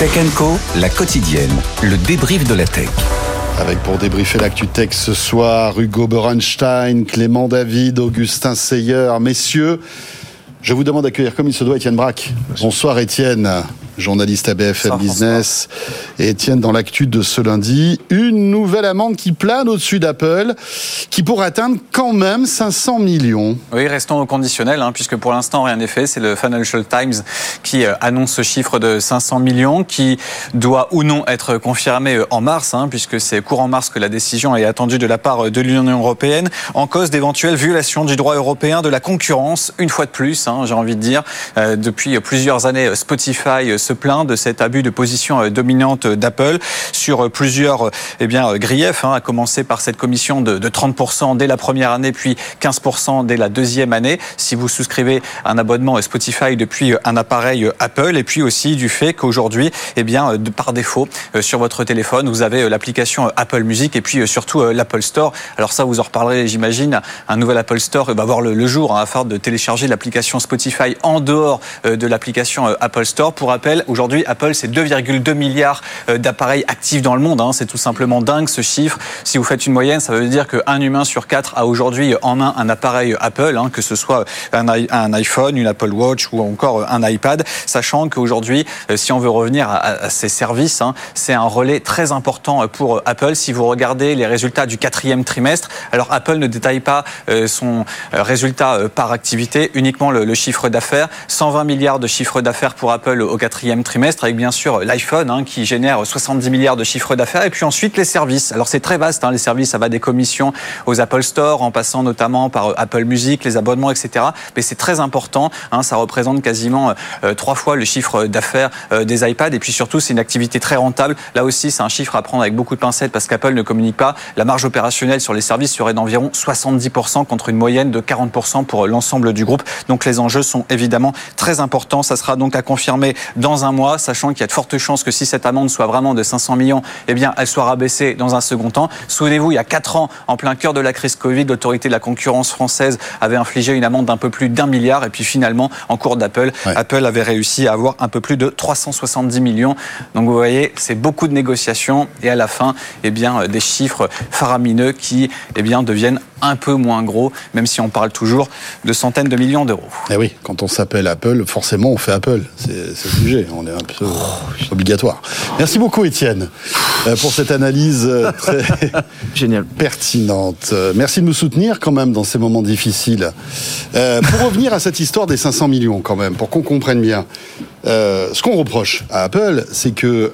Tech Co, la quotidienne, le débrief de la tech. Avec pour débriefer l'actu tech ce soir, Hugo Berenstein, Clément David, Augustin Seyer. Messieurs, je vous demande d'accueillir comme il se doit Étienne Braque. Bonsoir Étienne journaliste à BFM Business. Et Étienne, dans l'actu de ce lundi, une nouvelle amende qui plane au-dessus d'Apple, qui pourrait atteindre quand même 500 millions. Oui, restons au conditionnel, hein, puisque pour l'instant, rien n'est fait. C'est le Financial Times qui euh, annonce ce chiffre de 500 millions, qui doit ou non être confirmé euh, en mars, hein, puisque c'est courant mars que la décision est attendue de la part euh, de l'Union européenne, en cause d'éventuelles violations du droit européen de la concurrence, une fois de plus, hein, j'ai envie de dire. depuis plusieurs années, Spotify se plaint de cet abus de position euh, dominante d'Apple sur euh, plusieurs euh, eh bien, griefs, hein, à commencer par cette commission de, 30% dès la première année, puis 15% dès la deuxième année, si vous souscrivez un abonnement Spotify depuis un appareil Apple, et puis aussi du fait qu'aujourd'hui, eh bien, par défaut, sur votre téléphone, vous avez l'application Apple Music et puis surtout l'Apple Store. Alors ça, vous en reparlerez, j'imagine. Un nouvel Apple Store va voir le, jour hein, afin de télécharger l'application Spotify en dehors de l'application Apple Store. Pour rappel, Aujourd'hui, Apple, c'est 2,2 milliards euh, d'appareils actifs dans le monde. Hein. C'est tout simplement dingue ce chiffre. Si vous faites une moyenne, ça veut dire qu'un humain sur quatre a aujourd'hui en main un appareil Apple, hein, que ce soit un, iPhone, une Apple Watch ou encore un iPad, sachant qu'aujourd'hui, euh, si on veut revenir à, ces services, hein, c'est un relais très important pour Apple. Si vous regardez les résultats du quatrième trimestre, alors Apple ne détaille pas euh, son résultat par activité, uniquement le, le chiffre d'affaires. 120 milliards de chiffre d'affaires pour Apple au quatrième trimestre, avec bien sûr l'iPhone hein, qui génère 70 milliards de chiffre d'affaires, et puis ensuite les services. Alors c'est très vaste, hein, les services, ça va des commissions aux Apple Store, en passant notamment par euh, Apple Music, les abonnements, etc. Mais c'est très important, hein, ça représente quasiment euh, trois fois le chiffre d'affaires euh, des iPads, et puis surtout c'est une activité très rentable. Là aussi, c'est un chiffre à prendre avec beaucoup de pincettes parce qu'Apple ne communique pas. La marge opérationnelle sur les services serait d'environ 70% contre une moyenne de 40% pour l'ensemble du groupe. Donc les enjeux sont évidemment très importants. Ça sera donc à confirmer dans un mois, sachant qu'il y a de fortes chances que si cette amende soit vraiment de 500 millions, eh bien, elle soit rabaissée dans un second temps. Souvenez-vous, il y a 4 ans, en plein cœur de la crise Covid, l'autorité de la concurrence française avait infligé une amende d'un peu plus d'un milliard. Et puis finalement, en cours d'Apple, Apple avait réussi à avoir un peu plus de 370 millions. Donc vous voyez, c'est beaucoup de négociations et à la fin, eh bien, des chiffres faramineux qui eh bien, deviennent un peu moins gros, même si on parle toujours de centaines de millions d'euros. Eh oui, quand on s'appelle Apple, forcément on fait Apple. C'est obligé on est un peu obligatoire. Merci beaucoup Étienne euh, pour cette analyse euh, très Génial. pertinente. Euh, merci de nous soutenir quand même dans ces moments difficiles. pour revenir à cette histoire des 500 millions quand même, pour qu'on comprenne bien, ce qu'on reproche à Apple, c'est que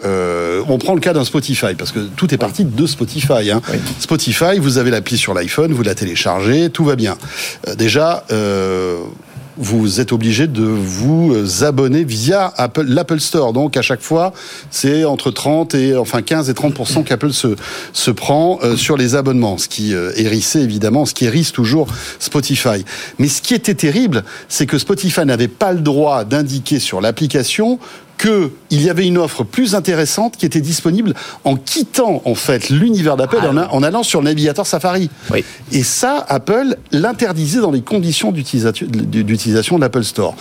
on prend le cas d'un Spotify parce que tout est parti de Spotify. Hein. Spotify, vous avez l'appli sur l'iPhone, vous la téléchargez, tout va bien. déjà vous êtes obligé de vous abonner via l'Apple Store. Donc à chaque fois, c'est entre 30 et enfin 15 et 30% qu'Apple se se prend euh, sur les abonnements, ce qui euh, hérissait évidemment, ce qui hérisse toujours Spotify. Mais ce qui était terrible, c'est que Spotify n'avait pas le droit d'indiquer sur l'application qu'il y avait une offre plus intéressante qui était disponible en quittant en fait l'univers d'Apple ah en, allant sur le navigateur Safari. Et ça, Apple l'interdisait dans les conditions d'utilisation de l'Apple Store.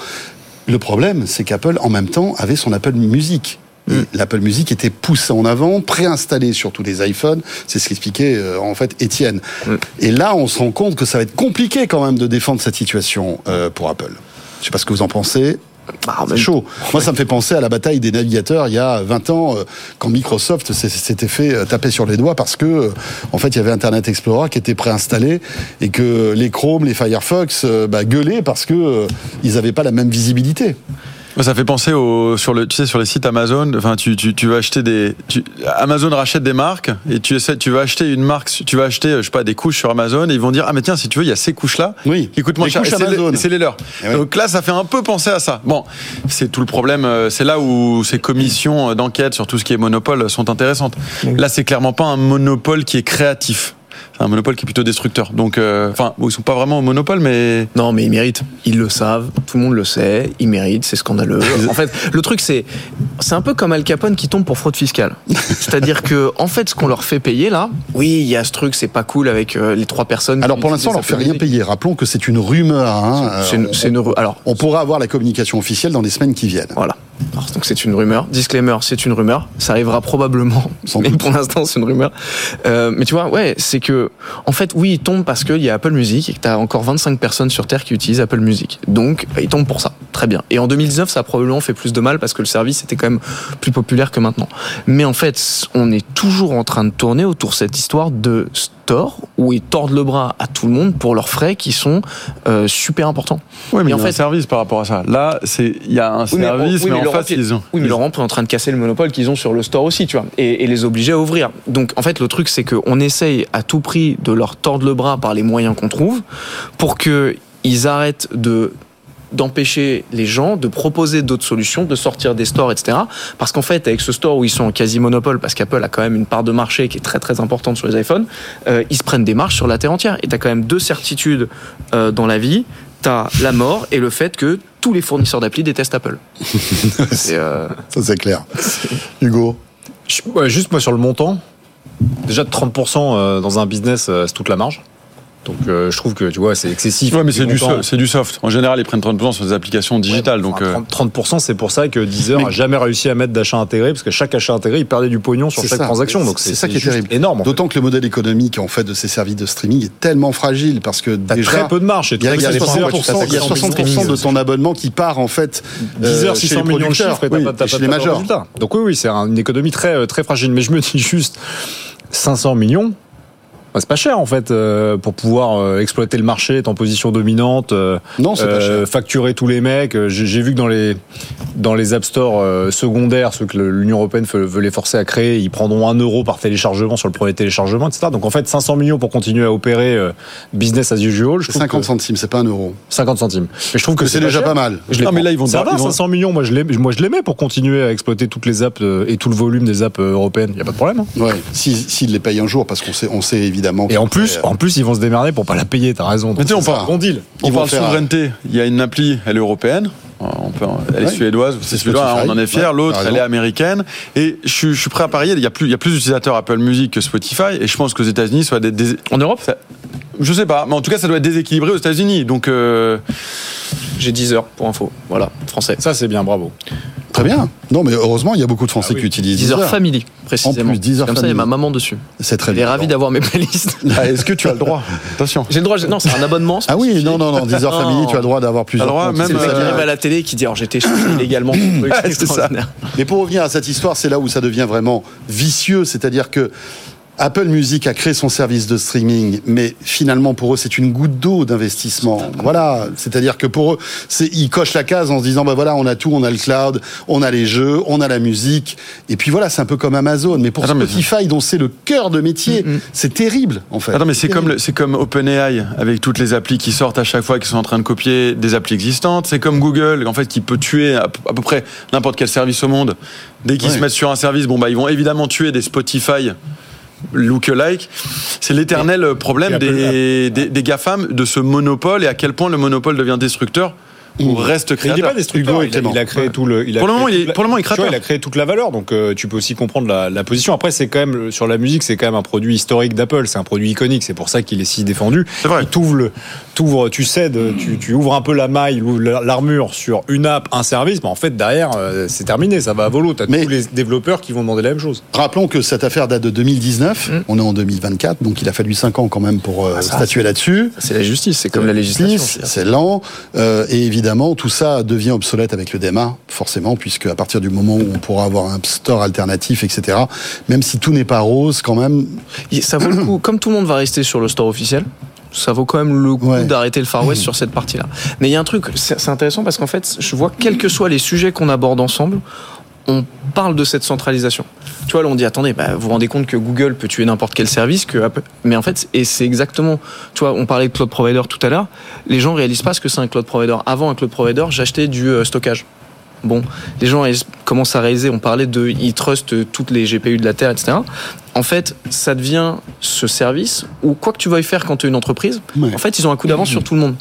Le problème, c'est qu'Apple, en même temps, avait son Apple Music. Mm. L'Apple Music était poussé en avant, préinstallé sur tous les iPhones. C'est ce qu'expliquait euh, en fait Étienne. Mm. Et là, on se rend compte que ça va être compliqué quand même de défendre cette situation euh, pour Apple. Je ne sais pas ce que vous en pensez. Bah, c'est chaud. Moi, ça me fait penser à la bataille des navigateurs il y a 20 ans, euh, quand Microsoft s'était fait euh, taper sur les doigts parce que, euh, en fait, il y avait Internet Explorer qui était préinstallé et que les Chrome, les Firefox bah, gueulaient parce que ils n'avaient pas la même visibilité. Ça fait penser au, sur le, tu sais, sur les sites Amazon. Enfin, tu, tu, tu vas acheter des, Amazon rachète des marques et tu essaies, tu vas acheter une marque, tu vas acheter, je sais pas, des couches sur Amazon et ils vont dire, ah, mais tiens, si tu veux, il y a ces couches-là. Oui. Qui coûtent moins cher. C'est les, leurs. Eh Donc là, ça fait un peu penser à ça. Bon. C'est tout le problème. Euh, c'est là où ces commissions d'enquête sur tout ce qui est monopole sont intéressantes. Là, c'est clairement pas un monopole qui est créatif un monopole qui est plutôt destructeur. Donc, euh, enfin, ils sont pas vraiment au monopole, mais non, mais ils méritent. Ils le savent, tout le monde le sait. Ils méritent, c'est scandaleux. en fait, le truc c'est, c'est un peu comme Al Capone qui tombe pour fraude fiscale. C'est-à-dire que, en fait, ce qu'on leur fait payer là, oui, il y a ce truc, c'est pas cool avec euh, les trois personnes. Alors pour l'instant, on leur fait rien payer. Rappelons que c'est une rumeur. Hein. C'est une, Alors, on pourra avoir la communication officielle dans les semaines qui viennent. Voilà. donc c'est une rumeur. Disclaimer, c'est une rumeur. Ça arrivera probablement, mais pour l'instant c'est une rumeur. Euh, mais tu vois, ouais, c'est que en fait, oui, il tombe parce qu'il y a Apple Music et que tu as encore 25 personnes sur Terre qui utilisent Apple Music. Donc, il tombe pour ça. Très bien. Et en 2019, ça a probablement fait plus de mal parce que le service était quand même plus populaire que maintenant. Mais en fait, on est toujours en train de tourner autour de cette histoire de store où ils tordent le bras à tout le monde pour leurs frais qui sont euh, super importants. Oui, mais en fait, un service par rapport à ça. Là, c'est il y a un service, mais, en fait, ils ont. Oui, mais Laurent est en train de casser le monopole qu'ils ont sur le store aussi, tu vois, et, et, les obliger à ouvrir. Donc, en fait, le truc, c'est qu'on essaye à tout prix de leur tordre le bras par les moyens qu'on trouve pour que ils arrêtent de d'empêcher les gens de proposer d'autres solutions, de sortir des stores, etc. Parce qu'en fait, avec ce store où ils sont en quasi monopole, parce qu'Apple a quand même une part de marché qui est très très importante sur les iPhones, euh, ils se prennent des marches sur la terre entière. Et tu as quand même deux certitudes euh, dans la vie. Tu as la mort et le fait que tous les fournisseurs d'appli détestent Apple. euh... Ça c'est clair. Hugo Juste moi sur le montant, déjà de 30% euh, dans un business, c'est toute la marge. Donc euh, je trouve que tu vois c'est excessif. Ouais, mais c'est du, c'est du soft. En général, ils prennent 30% sur des applications digitales. Ouais, donc enfin, 30%, c'est pour ça que Deezer mais... a jamais réussi à mettre d'achat intégré parce que chaque achat intégré, il perdait du pognon sur chaque ça. transaction. Donc c'est ça qui est terrible. Énorme. En D'autant que le modèle économique en fait de ces services de streaming est tellement fragile parce que T'as déjà très peu de marge. Il y a, 60%, il y a 60 de ton abonnement qui part en fait. Deezer 600 millions de chiffres et t'as pas les. Donc oui, oui, c'est une économie très très fragile. Mais je me dis juste 500 millions c'est pas cher en fait euh, pour pouvoir euh, exploiter le marché, être en position dominante. Euh, non, c'est pas cher. Facturer tous les mecs. J'ai vu que dans les dans les app stores secondaires, ceux que l'Union européenne veut les forcer à créer, ils prendront un euro par téléchargement sur le premier téléchargement, etc. Donc en fait, 500 millions pour continuer à opérer business as usual. Je 50 que... centimes, c'est pas un euro. 50 centimes. Mais je trouve que c'est déjà pas mal. Je non, mais là ils vont. Ça va, 500 millions. Moi je les, moi je les mets pour continuer à exploiter toutes les apps et tout le volume des apps européennes. Il y a pas de problème. Hein. Ouais. S'ils si, les payent un jour, parce qu'on sait, on sait évidemment. Et en plus, en plus, ils vont se démerder pour pas la payer. T'as raison. Mais tu sais, on parle bon deal. On parle souveraineté. Il y a une appli, elle est européenne. On peut, elle est Ouais. suédoise, c'est suédois, on en est fier. Ouais, L'autre, elle est américaine. Et je, suis- je suis prêt à parier. Il y a plus, il y a plus d'utilisateurs Apple Music que Spotify. Et je pense qu'aux États-Unis, soit des, des- En Europe? Ça- je sais pas, mais en tout cas, ça doit être déséquilibré aux États-Unis. Donc, euh, J'ai 10 heures pour info. Voilà, français. Ça c'est bien, bravo. Très bien. Non, mais heureusement, il y a beaucoup de Français Ah oui. qui utilisent 10 heures Deezer. family, précisément. En plus, 10 heures Comme ça, il y a family. ma maman dessus. C'est très Elle est ravie d'avoir mes playlists. ah, est-ce que tu as le droit? Attention. J'ai le droit, non, c'est un abonnement. Ah oui, non, non, non, 10 heures Non. family, tu as le droit d'avoir plusieurs. Droit, comptes. même, C'est le mec qui Euh, arrive à la télé qui dit alors j'ai téléchargé illégalement. c'est ça. extraordinaire. Mais pour revenir à cette histoire, c'est là où ça devient vraiment vicieux, c'est-à-dire que Apple Music a créé son service de streaming, mais finalement pour eux c'est une goutte d'eau d'investissement. Voilà, c'est-à-dire que pour eux, c'est ils cochent la case en se disant bah voilà on a tout, on a le cloud, on a les jeux, on a la musique, et puis voilà c'est un peu comme Amazon. Mais pour Spotify dont c'est le cœur de métier, c'est terrible en fait. Attends, mais c'est comme, c'est comme OpenAI avec toutes les applis qui sortent à chaque fois, qui sont en train de copier des applis existantes. C'est comme Google, en fait, qui peut tuer à, à peu près n'importe quel service au monde. Dès qu'ils Ouais. se mettent sur un service, bon, bah, ils vont évidemment tuer des Spotify look-alike. C'est l'éternel problème Et Apple- des, des, des GAFAM, de ce monopole et à quel point le monopole devient destructeur ou reste Mais il n'est créateur. pas destructeur. Il il a créé tout le. il a Pour le moment, il la- pour le moment, il vois, créateur. il a créé toute la valeur, donc euh, tu peux aussi comprendre la, la position. Après, c'est quand même sur la musique, c'est quand même un produit historique d'Apple. C'est un produit iconique. C'est pour ça qu'il est si défendu. C'est vrai. Il t'ouvre le, t'ouvres, tu cèdes, tu, tu ouvres un peu la maille, ou l'armure sur une app, un service. Mais en fait, derrière, euh, c'est terminé. Ça va à volo. T'as Mais- tous les développeurs qui vont demander la même chose. Rappelons que cette affaire date de 2019, on est en 2024, donc il a fallu 5 ans quand même pour euh, ça, statuer là-dessus. C'est la justice, c'est comme la législation. C'est lent euh, et évidemment tout ça devient obsolète avec le DMA, forcément, puisque à partir du moment où on pourra avoir un store alternatif, etc. Même si tout n'est pas rose, quand même. Ça vaut le coup, comme tout le monde va rester sur le store officiel, ça vaut quand même le coup Ouais. d'arrêter le Far West sur cette partie-là. Mais il y a un truc, c'est c'est intéressant parce qu'en fait, je vois quels que soient les sujets qu'on aborde ensemble, on parle de cette centralisation. Tu vois, là, on dit, attendez, bah, vous vous rendez compte que Google peut tuer n'importe quel service, que Apple- mais en fait, et c'est exactement, tu vois, on parlait de cloud provider tout à l'heure, les gens réalisent pas ce que c'est un cloud provider. Avant un cloud provider, j'achetais du euh, stockage. Bon, les gens commencent à réaliser, on parlait de, ils trustent toutes les GPU de la Terre, etc. En fait, ça devient ce service où quoi que tu veuilles faire quand tu es une entreprise, Ouais. en fait, ils ont un coup d'avance sur tout le monde.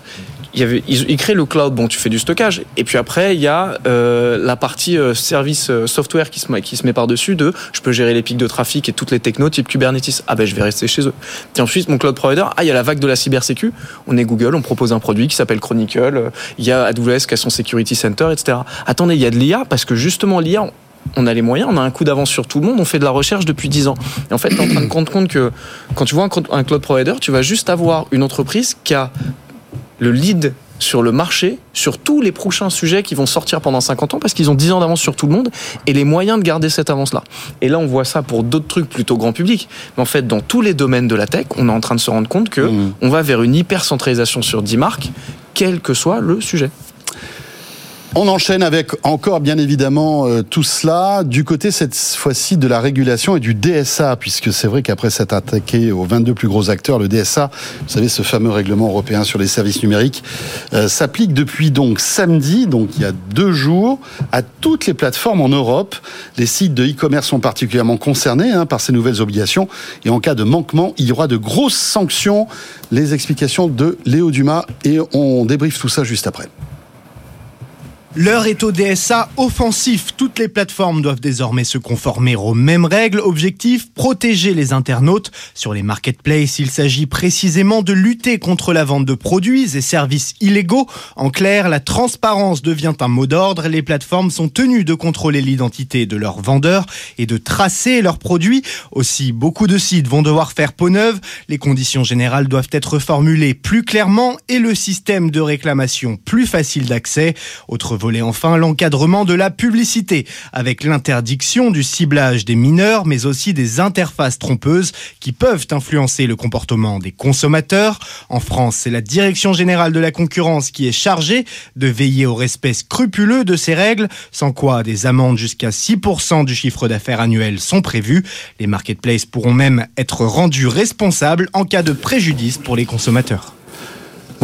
Il y avait, ils, créent le cloud. Bon, tu fais du stockage. Et puis après, il y a euh, la partie euh, service euh, software qui se, qui se met par-dessus de je peux gérer les pics de trafic et toutes les technos type Kubernetes. Ah ben, je vais rester chez eux. Et ensuite, mon cloud provider, ah, il y a la vague de la cybersécu. On est Google, on propose un produit qui s'appelle Chronicle. Il y a AWS qui a son Security Center, etc. Attendez, il y a de l'IA parce que justement, l'IA, on a les moyens, on a un coup d'avance sur tout le monde, on fait de la recherche depuis 10 ans. Et en fait, tu en train de compte compte que quand tu vois un cloud provider, tu vas juste avoir une entreprise qui a le lead sur le marché, sur tous les prochains sujets qui vont sortir pendant 50 ans, parce qu'ils ont 10 ans d'avance sur tout le monde, et les moyens de garder cette avance-là. Et là, on voit ça pour d'autres trucs plutôt grand public. Mais en fait, dans tous les domaines de la tech, on est en train de se rendre compte que mmh. on va vers une hyper centralisation sur 10 marques, quel que soit le sujet. On enchaîne avec encore bien évidemment euh, tout cela du côté cette fois-ci de la régulation et du DSA puisque c'est vrai qu'après s'être attaqué aux 22 plus gros acteurs, le DSA, vous savez ce fameux règlement européen sur les services numériques, euh, s'applique depuis donc samedi, donc il y a deux jours, à toutes les plateformes en Europe. Les sites de e-commerce sont particulièrement concernés hein, par ces nouvelles obligations et en cas de manquement, il y aura de grosses sanctions. Les explications de Léo Dumas et on débriefe tout ça juste après. L'heure est au DSA offensif. Toutes les plateformes doivent désormais se conformer aux mêmes règles. Objectif, protéger les internautes. Sur les marketplaces, il s'agit précisément de lutter contre la vente de produits et services illégaux. En clair, la transparence devient un mot d'ordre. Les plateformes sont tenues de contrôler l'identité de leurs vendeurs et de tracer leurs produits. Aussi, beaucoup de sites vont devoir faire peau neuve. Les conditions générales doivent être formulées plus clairement et le système de réclamation plus facile d'accès. Autre volet enfin l'encadrement de la publicité, avec l'interdiction du ciblage des mineurs, mais aussi des interfaces trompeuses qui peuvent influencer le comportement des consommateurs. En France, c'est la Direction générale de la concurrence qui est chargée de veiller au respect scrupuleux de ces règles, sans quoi des amendes jusqu'à 6% du chiffre d'affaires annuel sont prévues. Les marketplaces pourront même être rendus responsables en cas de préjudice pour les consommateurs.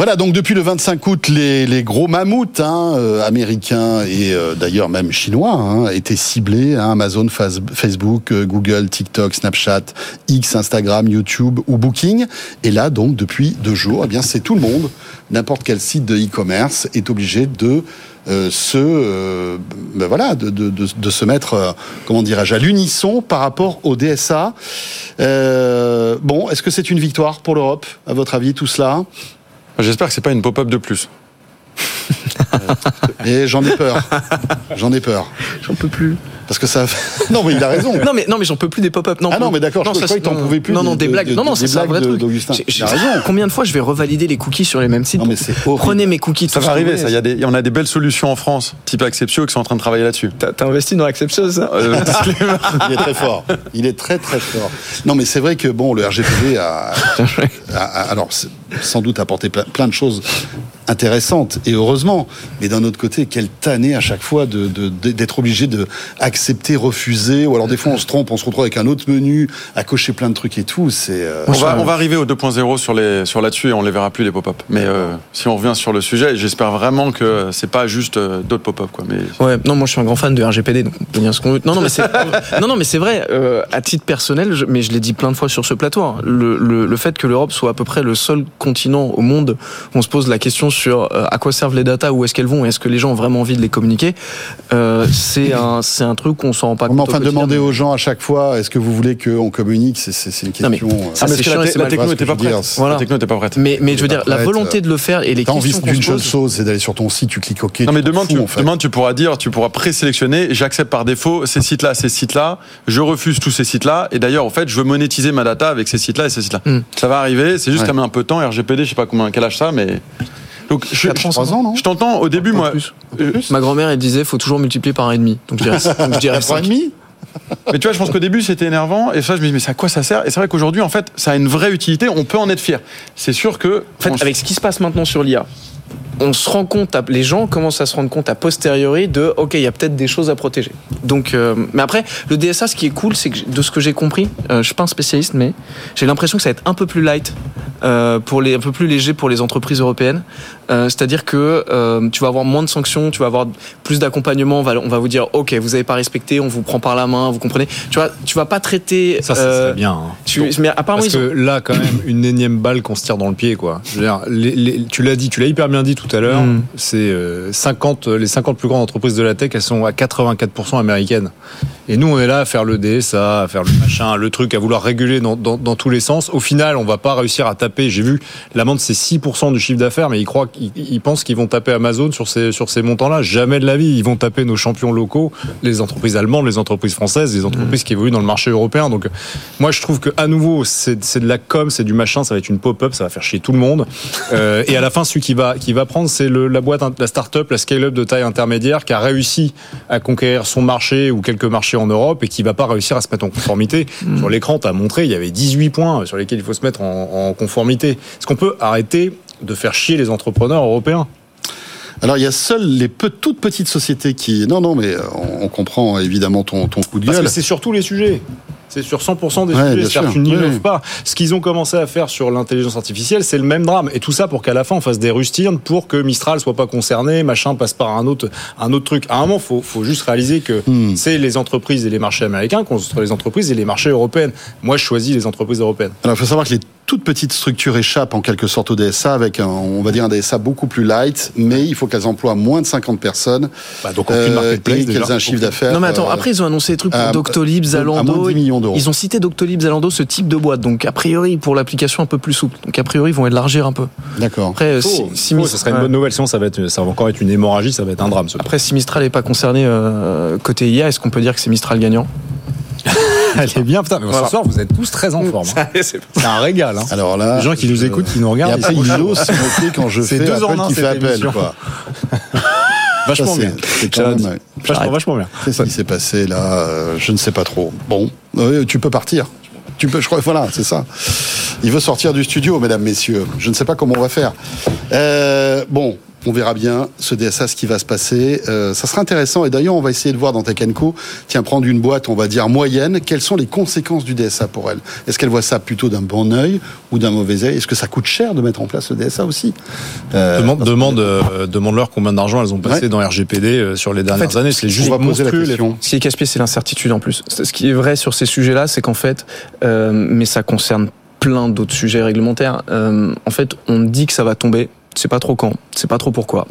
Voilà, donc depuis le 25 août, les, gros mammouths hein, euh, américains et euh, d'ailleurs même chinois hein, étaient ciblés. Hein, Amazon, Facebook, euh, Google, TikTok, Snapchat, X, Instagram, YouTube ou Booking. Et là, donc depuis deux jours, eh bien c'est tout le monde. N'importe quel site de e-commerce est obligé de se, ben voilà, de, de, se mettre, comment dirais-je, à l'unisson par rapport au DSA. bon, est-ce que c'est une victoire pour l'Europe, à votre avis, tout cela? J'espère que c'est pas une pop-up de plus. Et j'en ai peur. J'en ai peur. J'en peux plus. Parce que ça. non, mais il a raison. non, mais, non, mais j'en peux plus des pop-up. Non, ah non, mais d'accord, je, crois que t'en pouvais plus. Non, non, des, blagues. non, non, c'est un vrai truc. A raison. Combien de fois je vais revalider les cookies sur les mêmes sites Non, mais c'est Prenez mes cookies. Ça va arriver, ça. Il y, a des, on a des belles solutions en France, type Acceptio, qui sont en train de travailler là-dessus. T'as investi dans Acceptio, ça euh, Il est très fort. Il est très, très fort. Non, mais c'est vrai que, bon, le RGPD a. alors, sans doute apporté plein de choses intéressantes, et heureusement. Mais d'un autre côté, quelle tannée à chaque fois d'être obligé de accepter, refuser, ou alors des fois on se trompe, on se retrouve avec un autre menu à cocher plein de trucs et tout. C'est. Euh, on, va, on va arriver au 2.0 sur les sur là-dessus et on les verra plus les pop-up. Mais euh, si on revient sur le sujet, j'espère vraiment que c'est pas juste euh, d'autres pop-up quoi. Mais ouais, non, moi je suis un grand fan de RGPD, donc on peut dire ce qu'on veut. Non, non, mais c'est non, non, mais c'est vrai. à titre personnel, mais je l'ai dit plein de fois sur ce plateau, hein, le, le, le fait que l'Europe soit à peu près le seul continent au monde où on se pose la question sur à quoi servent les datas, où est-ce qu'elles vont, est-ce que les gens ont vraiment envie de les communiquer, c'est un c'est un truc qu'on s'en rend pas compte enfin, demander aux gens à chaque fois, est-ce que vous voulez qu'on communique? C'est une question. Euh, ah, mais, la, techno n'était pas. La techno n'était pas prête. Mais, mais je veux dire, la volonté de le faire et les questions. envie d'une seule chose, c'est d'aller sur ton site, tu cliques OK. Non, mais demain, tu, demain, tu pourras dire, tu pourras présélectionner, j'accepte par défaut ces sites-là, ces sites-là, je refuse tous ces sites-là, et d'ailleurs, en fait, je veux monétiser ma data avec ces sites-là et ces sites-là. Hmm. Ça va arriver, c'est juste ouais. met un peu de temps, RGPD, je sais pas combien, quel âge ça, mais. Donc, je, ans, non je t'entends au début, moi. Ma grand-mère, elle disait, faut toujours multiplier par un et demi. Donc je dirais, donc je dirais un demi mais tu vois, je pense qu'au début c'était énervant et ça je me dis mais à quoi ça sert? Et c'est vrai qu'aujourd'hui en fait ça a une vraie utilité, on peut en être fier. C'est sûr que en fait avec ce qui se passe maintenant sur l'IA, on se rend compte, les gens commencent à se rendre compte a posteriori de, ok, il y a peut-être des choses à protéger. Donc, euh, mais après, le DSA, ce qui est cool, c'est que de ce que j'ai compris, euh, je suis pas un spécialiste, mais j'ai l'impression que ça va être un peu plus light, euh, pour les, un peu plus léger pour les entreprises européennes, Euh, C'est-à-dire que tu vas avoir moins de sanctions, tu vas avoir plus d'accompagnement. On va, on va vous dire, ok, vous avez pas respecté, on vous prend par la main, vous comprenez. Tu vois, tu vas pas traiter. Ça, serait bien. hein. Tu, mais apparemment, Parce ils ont- que là, quand même, une énième balle qu'on se tire dans le pied, quoi. Je veux dire, les- les- tu l'as dit, tu l'as hyper bien dit tout à l'heure. Mm. C'est euh, 50, les 50 plus grandes entreprises de la tech, elles sont à 84% américaines. Et nous, on est là à faire le DSA, à faire le machin, le truc, à vouloir réguler dans, dans, dans tous les sens. Au final, on va pas réussir à taper. J'ai vu l'amende, c'est 6% du chiffre d'affaires, mais ils croient, ils pensent qu'ils vont taper Amazon sur ces sur ces montants-là. Jamais de la vie, ils vont taper nos champions locaux, les entreprises allemandes, les entreprises françaises, les entreprises qui évoluent dans le marché européen. Donc, moi, je trouve que à nouveau, c'est c'est de la com, c'est du machin, ça va être une pop-up, ça va faire chier tout le monde. Euh, et à la fin, celui qui va qui va prendre, c'est la boîte, la start-up, la scale-up de taille intermédiaire qui a réussi à conquérir son marché ou quelques marchés en Europe et qui va pas réussir à se mettre en conformité. Sur l'écran, tu as montré, il y avait 18 points sur lesquels il faut se mettre en, en conformité. Est-ce qu'on peut arrêter de faire chier les entrepreneurs européens? Alors il y a seules les peu- toutes petites sociétés qui. Non, non, mais euh, on, on comprend évidemment ton, ton coup de Parce gueule. que c'est sur tous les sujets. C'est sur 100% des Ouais, sujets. C'est-à-dire tu n'innoves Oui. pas. Ce qu'ils ont commencé à faire sur l'intelligence artificielle, c'est le même drame. Et tout ça pour qu'à la fin, on fasse des rustirnes pour que Mistral soit pas concerné, machin passe par un autre, un autre truc. À un moment, faut, faut juste réaliser que Hmm. c'est les entreprises et les marchés américains contre les entreprises et les marchés européennes. Moi, je choisis les entreprises européennes. Alors, il faut savoir que les toutes petites structures échappent en quelque sorte au DSA avec un, on va dire un DSA beaucoup plus light, mais il faut qu'elles emploient moins de 50 personnes Bah, donc, aucune euh, marketplace, et qu'elles aient un chiffre d'affaires. Non mais attends, euh, après ils ont annoncé des trucs pour à- Doctolib, à Zalando. moins de 10 millions d'euros. Ils ont cité Doctolib, Zalando, ce type de boîte. Donc a priori pour l'application un peu plus souple. Donc a priori ils vont élargir un peu. D'accord. Après, euh, si, Faux, si ça serait une bonne nouvelle. Sinon, ça va, être, ça va encore être une hémorragie, ça va être un drame. Ce Après si Mistral n'est pas concerné euh, côté IA, est-ce qu'on peut dire que c'est Mistral gagnant? Elle est bien, putain. Mais Voilà. ce soir, vous êtes tous très en forme. hein. C'est un régal. Hein. Alors là, Les gens qui nous je- écoutent, qui nous Et regardent, après, ils il sont ose se moquer quand je C'est fais deux un, qui fait appel. Quoi. vachement Ça, bien. c'est- c'est quand même. Vachement, vachement bien. Qu'est-ce qui s'est passé là Euh, Je ne sais pas trop. Bon, Oui, tu peux partir. Tu peux, je crois, voilà, c'est ça. Il veut sortir du studio, mesdames, messieurs. Je ne sais pas comment on va faire. Euh, bon, on verra bien ce DSA, ce qui va se passer. Euh, ça sera intéressant. Et d'ailleurs, on va essayer de voir dans Tech Co, tiens, prendre une boîte, on va dire moyenne, quelles sont les conséquences du DSA pour elle? Est-ce qu'elle voit ça plutôt d'un bon œil ou d'un mauvais œil? Est-ce que ça coûte cher de mettre en place le DSA aussi? Euh, Demande, demande, euh, demande-leur combien d'argent elles ont passé Ouais. dans RGPD euh, sur les dernières En fait, années. C'est juste la monstrueux. les- question. Ce qui est casse-pied, c'est l'incertitude en plus. Ce qui est vrai sur ces sujets-là, c'est qu'en fait, euh, mais ça concerne plein d'autres sujets réglementaires. euh, en fait, on dit que ça va tomber. C'est pas trop quand, c'est pas trop pourquoi.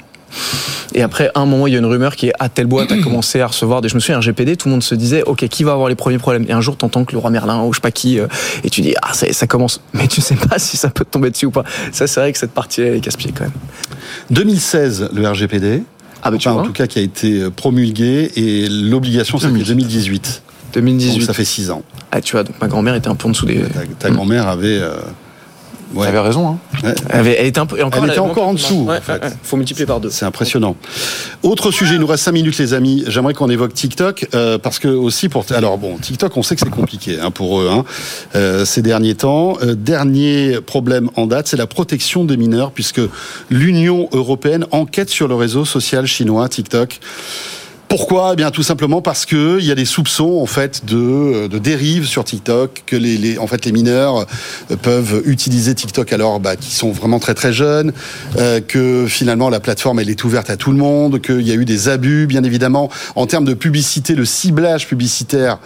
Et après, un moment, il y a une rumeur qui est à telle boîte a commencé à recevoir des. Je me souviens, RGPD, tout le monde se disait, ok, qui va avoir les premiers problèmes? Et un jour, t'entends que le roi Merlin ou je sais pas qui, euh, et tu dis, ah, ça, ça commence. Mais tu sais pas si ça peut te tomber dessus ou pas. Ça, c'est vrai que cette partie elle est casse-pied quand même. 2016, le RGPD. Ah, bah tu Enfin, en vois, tout cas, qui a été promulgué et l'obligation, c'était 2018. Donc 2018. ça fait 6 ans. Ah, tu vois, donc ma grand-mère était un peu en dessous des. Ta, ta grand-mère avait. euh, ouais, raison, hein. ouais, Elle, avait- elle était un peu. et encore, Elle était encore en dessous, Ouais, en fait. ouais, ouais. Faut multiplier par deux. c'est impressionnant. Autre sujet, il nous reste 5 minutes, les amis. J'aimerais qu'on évoque TikTok, euh, parce que aussi pour. Alors bon, TikTok, on sait que c'est compliqué hein, pour eux hein, euh, ces derniers temps. Euh, dernier problème en date, c'est la protection des mineurs, puisque l'Union européenne enquête sur le réseau social chinois TikTok. Pourquoi? Eh bien, tout simplement parce que il y a des soupçons en fait de, de dérive sur TikTok, que les, en fait les mineurs euh, peuvent utiliser TikTok alors bah, qui sont vraiment très très jeunes, euh, que finalement la plateforme elle est ouverte à tout le monde, qu'il y a eu des abus, bien évidemment. En termes de publicité, le ciblage publicitaire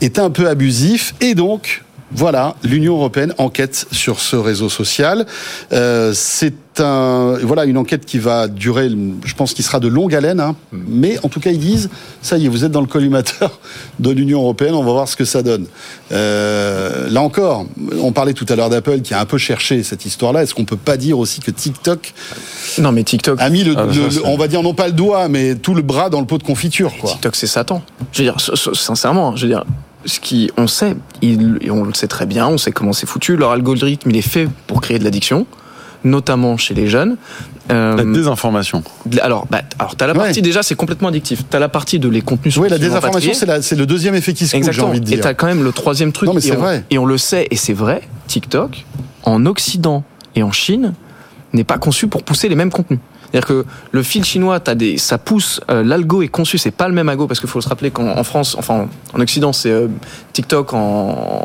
est un peu abusif. Et donc voilà, l'Union européenne enquête sur ce réseau social. Euh, c'est un, voilà, une enquête qui va durer, je pense, qu'il sera de longue haleine. Hein. Mais en tout cas, ils disent, ça y est, vous êtes dans le collimateur de l'Union européenne. On va voir ce que ça donne. Euh, là encore, on parlait tout à l'heure d'Apple qui a un peu cherché cette histoire-là. Est-ce qu'on peut pas dire aussi que TikTok Non, mais TikTok. a mis le, Ah, le- on va dire non pas le doigt, mais tout le bras dans le pot de confiture, quoi. TikTok, c'est Satan. Je veux dire, sincèrement, je veux dire, ce qui, on sait, il- et on le sait très bien, on sait comment c'est foutu. Leur algorithme, il est fait pour créer de l'addiction, notamment chez les jeunes. Euh, La désinformation. alors, bah, alors t'as la Ouais. partie déjà, c'est complètement addictif. T'as la partie de les contenus. Oui, la désinformation, c'est le deuxième effet qui se coule, j'ai envie de Et dire. t'as quand même le troisième truc. Non, mais et c'est on- vrai. Et on le sait, et c'est vrai. TikTok, en Occident et en Chine, n'est pas conçu pour pousser les mêmes contenus. C'est-à-dire que le fil chinois, as des, ça pousse, euh, l'algo est conçu, c'est pas le même algo, parce qu'il faut se rappeler qu'en en France, enfin en Occident, c'est euh, TikTok, en,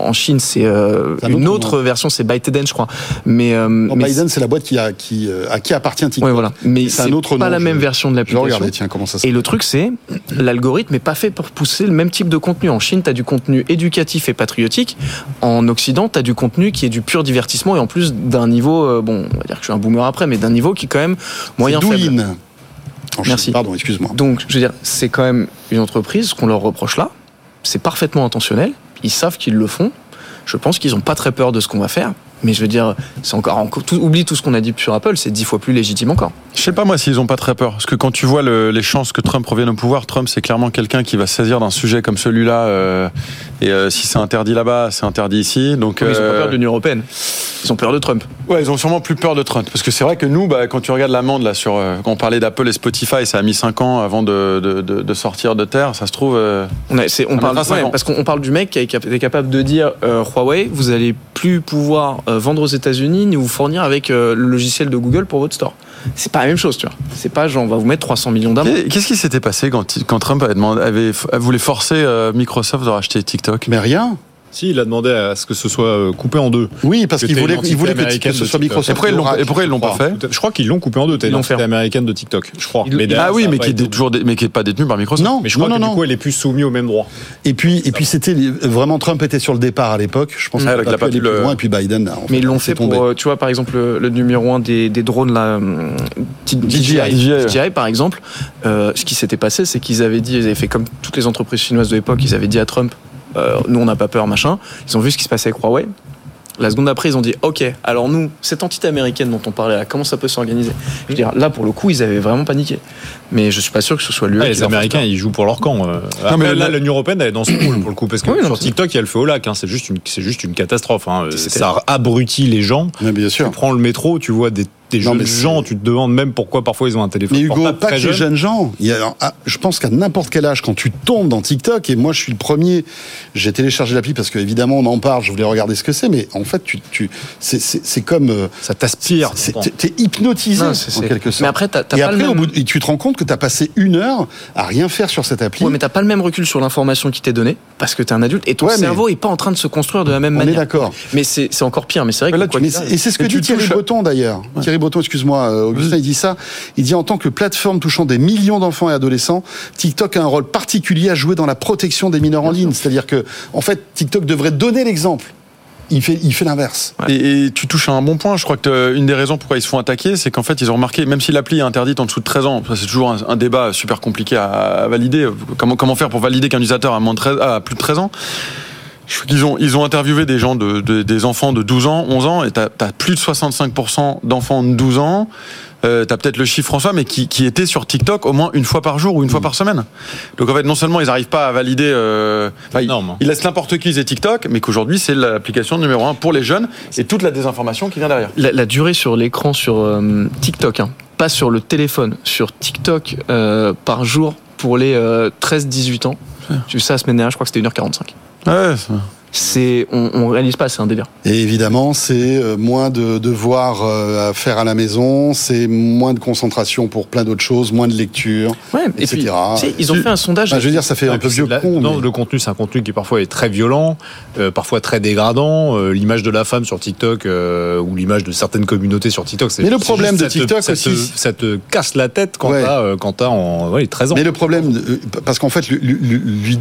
en Chine, c'est euh, une autre nom. version, c'est ByteDance, je crois. Mais, Non, mais Biden, c'est la boîte qui a, qui, à qui appartient TikTok. Ouais, voilà. Mais C'est un autre pas nom, la même version de l'application. tiens, comment ça se Et le truc, c'est l'algorithme n'est pas fait pour pousser le même type de contenu. En Chine, tu as du contenu éducatif et patriotique. En Occident, tu as du contenu qui est du pur divertissement et en plus d'un niveau, bon, on va dire que je suis un boomer après, mais d'un niveau qui est quand même moyen Faible. Merci. Pardon, excuse-moi. Donc, je veux dire, c'est quand même une entreprise, ce qu'on leur reproche là, c'est parfaitement intentionnel. Ils savent qu'ils le font. Je pense qu'ils n'ont pas très peur de ce qu'on va faire. Mais je veux dire, c'est encore, tout, oublie tout ce qu'on a dit sur Apple, c'est dix fois plus légitime encore. Je sais pas moi s'ils ont pas très peur. Parce que quand tu vois le- les chances que Trump revienne au pouvoir, Trump c'est clairement quelqu'un qui va saisir d'un sujet comme celui-là. euh, et euh, si c'est interdit là-bas, c'est interdit ici. Donc Ils ont pas euh, peur de l'Union européenne. Ils ont peur de Trump. Ouais, ils ont sûrement plus peur de Trump. Parce que c'est vrai que nous, bah, quand tu regardes l'amende là sur, euh, quand on parlait d'Apple et Spotify, ça a mis 5 ans avant de, de, de- de sortir de terre. Ça se trouve. euh, On, a- parle, cinq ouais, parce qu'on on parle du mec qui est cap- est capable de dire euh, Huawei, vous allez plus pouvoir euh, vendre aux États-Unis ni vous fournir avec euh, le logiciel de Google pour votre store. C'est pas la même chose, tu vois. C'est pas genre on va vous mettre 300 millions d'amende. Et Qu'est-ce qui s'était passé quand, quand Trump avait demandé, avait, voulait forcer euh, Microsoft de racheter TikTok? Mais rien. Si, il a demandé à ce que ce soit euh, coupé en deux. Oui, parce qu'il voulait, il voulait que, que ce américaine soit. Microsoft. Et pourquoi ils l'ont- pas crois. fait? Je crois qu'ils l'ont coupé en deux. T'as Ils une l'ont fait. entité américaine de TikTok, je crois. Mais Ah oui, mais qui, été est toujours, mais qui est pas détenu par Microsoft. Non, Mais je crois non, que non, du coup, elle est plus soumise au même droit. Et puis, et puis c'était vraiment Trump était sur le départ à l'époque. Je pense qu'il a pas plus le- loin. Et puis Biden. en Mais ils l'ont fait pour, euh, tu vois, par exemple, le, numéro un des, drones, là, hum, DJI, DJI, ouais. par exemple, euh, ce qui s'était passé, c'est qu'ils avaient dit, ils avaient fait comme toutes les entreprises chinoises de l'époque, ils avaient dit à Trump, nous on n'a pas peur, machin. Ils ont vu ce qui se passait avec Huawei. La seconde après, ils ont dit, ok, alors nous, cette entité américaine dont on parlait là, comment ça peut s'organiser? Je veux dire, là, pour le coup, ils avaient vraiment paniqué. Mais je suis pas sûr que ce soit lui. Ah, les Américains, ils jouent pour leur camp. euh. Non, mais là, l'Union européenne, elle est dans ce rôle pour le coup, parce que Oui, non, sur c'est- TikTok, il y a le feu au lac. hein. C'est juste une, c'est juste une catastrophe. hein. Euh, Ça abrutit les gens. Mais bien Tu prends le métro, tu vois des, des Non, jeunes gens, tu te demandes même pourquoi parfois ils ont un téléphone Mais Hugo, portable pas que très les jeune. jeunes gens. Il y a, ah, je pense qu'à n'importe quel âge, quand tu tombes dans TikTok, et moi je suis le premier, j'ai téléchargé l'appli parce qu'évidemment on en parle, je voulais regarder ce que c'est, mais en fait, tu, tu, c'est, comme. euh, Ça t'aspire. t'es, hypnotisé Non, en quelque sorte. Mais après, t'as t'as et pas après, le au même... bout de- et tu te rends compte que tu as passé une heure à rien faire sur cette appli. Ouais, mais t'as pas le même recul sur l'information qui t'est donnée parce que t'es un adulte et ton Ouais, mais- cerveau est pas en train de se construire de la même on est manière. d'accord. Mais c'est c'est encore pire. Mais c'est vrai que là, quoi et c'est ce que Et dit tu Thierry Breton d'ailleurs. Thierry Breton, excuse-moi, euh, Augustin, il dit ça. Il dit en tant que plateforme touchant des millions d'enfants et adolescents, TikTok a un rôle particulier à jouer dans la protection des mineurs en ligne. C'est-à-dire que, en fait, TikTok devrait donner l'exemple. Il fait, il fait l'inverse. Et, et tu touches à un bon point. Je crois que euh, une des raisons pourquoi ils se font attaquer, c'est qu'en fait, ils ont remarqué, même si l'appli est interdite en dessous de 13 ans, c'est toujours un, un débat super compliqué à, à valider. Comment, comment faire pour valider qu'un utilisateur a, moins de 13, a plus de 13 ans? Ont, ils ont interviewé des gens, de, de- des enfants de 12 ans, 11 ans, et t'as as plus de 65% d'enfants de 12 ans. Euh, t'as peut-être le chiffre François, mais qui, qui étaient sur TikTok au moins une fois par jour ou une Mm. fois par semaine. Donc en fait, non seulement ils n'arrivent pas à valider, euh, enfin, ils, ils laissent n'importe qui utiliser TikTok, mais qu'aujourd'hui c'est l'application numéro un pour les jeunes et toute la désinformation qui vient derrière. la, la durée sur l'écran sur euh, TikTok, hein, pas sur le téléphone, sur TikTok euh, par jour pour les 13-18 ans. J'ai vu ça la semaine dernière, je crois que c'était 1h45. Ouais, ça- C'est, on, on réalise pas, c'est un délire. Et évidemment, c'est euh, moins de devoirs euh, à faire à la maison, c'est moins de concentration pour plein d'autres choses, moins de lecture. Ouais, et Etc. puis, tu sais, ils ont fait un sondage. Enfin, je veux dire, ça fait un peu vieux la- con. Non, mais- le contenu, c'est un contenu qui parfois est très violent, euh, parfois très dégradant. Euh, l'image de la femme sur TikTok euh, ou l'image de certaines communautés sur TikTok, c'est Mais le problème de ça te- TikTok ça te, aussi- ça te casse la tête quand Ouais. t'as quand t'as en ouais, 13 ans. Mais le problème, parce qu'en fait,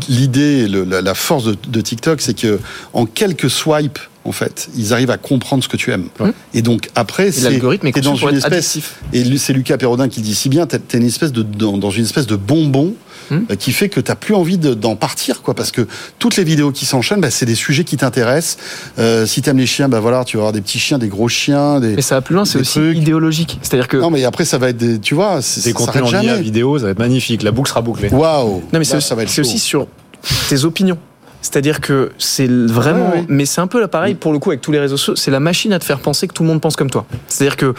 l'idée, la la force de, de TikTok, c'est que en quelques swipes, en fait, ils arrivent à comprendre ce que tu aimes. Ouais. Et donc après, c'est dans une espèce. addictif. Et c'est Lucas Perrodin qui le dit si bien. T'es t'es une espèce de dans, dans une espèce de bonbon. Hmm. euh, qui fait que t'as plus envie de- d'en partir quoi parce que toutes les vidéos qui s'enchaînent bah, c'est des sujets qui t'intéressent euh, si t'aimes les chiens bah voilà tu vas avoir des petits chiens des gros chiens des Mais ça va plus loin, c'est aussi trucs. idéologique. C'est-à-dire que. non mais après ça va être des tu vois c'est- Des contenus en vidéo, ça va être magnifique. La boucle sera bouclée. waouh Non, mais c'est Là, aussi, ça va être c'est chaud. aussi sur tes opinions. C'est-à-dire que c'est vraiment, Ouais, ouais. mais c'est un peu là pareil pour le coup avec tous les réseaux sociaux. C'est la machine à te faire penser que tout le monde pense comme toi. C'est-à-dire que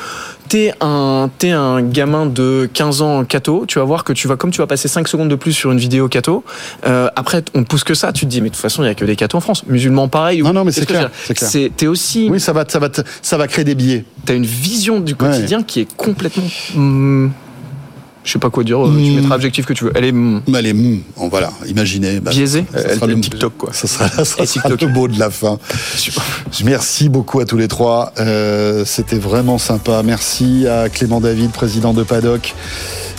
t'es un, t'es un gamin de 15 ans catho, tu vas voir que tu vas, comme tu vas passer 5 secondes de plus sur une vidéo catho, euh, après on te pousse que ça, tu te dis mais de toute façon il y a que des cathos en France, musulmans pareil. ou- Non, non, mais c'est clair, c'est t'es aussi, Oui, ça va, ça va, ça va créer des billets. t'as une vision du quotidien qui est complètement, hum, je sais pas quoi dire, euh, tu Hmm. mettras l'adjectif que tu veux. Elle est hum, Mais Allez, hum, on voilà, imaginez. bah, biaisée. ça Elle sera le- TikTok, quoi. Ça sera, ça sera TikTok. le mot de la fin. Merci beaucoup à tous les trois. Euh, C'était vraiment sympa. Merci à Clément David, président de Paddock.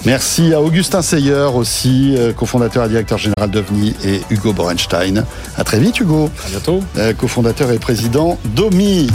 Merci à Augustin Seyer aussi, euh, cofondateur et directeur général d'OVNI, et Hugo Borenstein. À très vite, Hugo, À bientôt. euh, cofondateur et président d'OMI.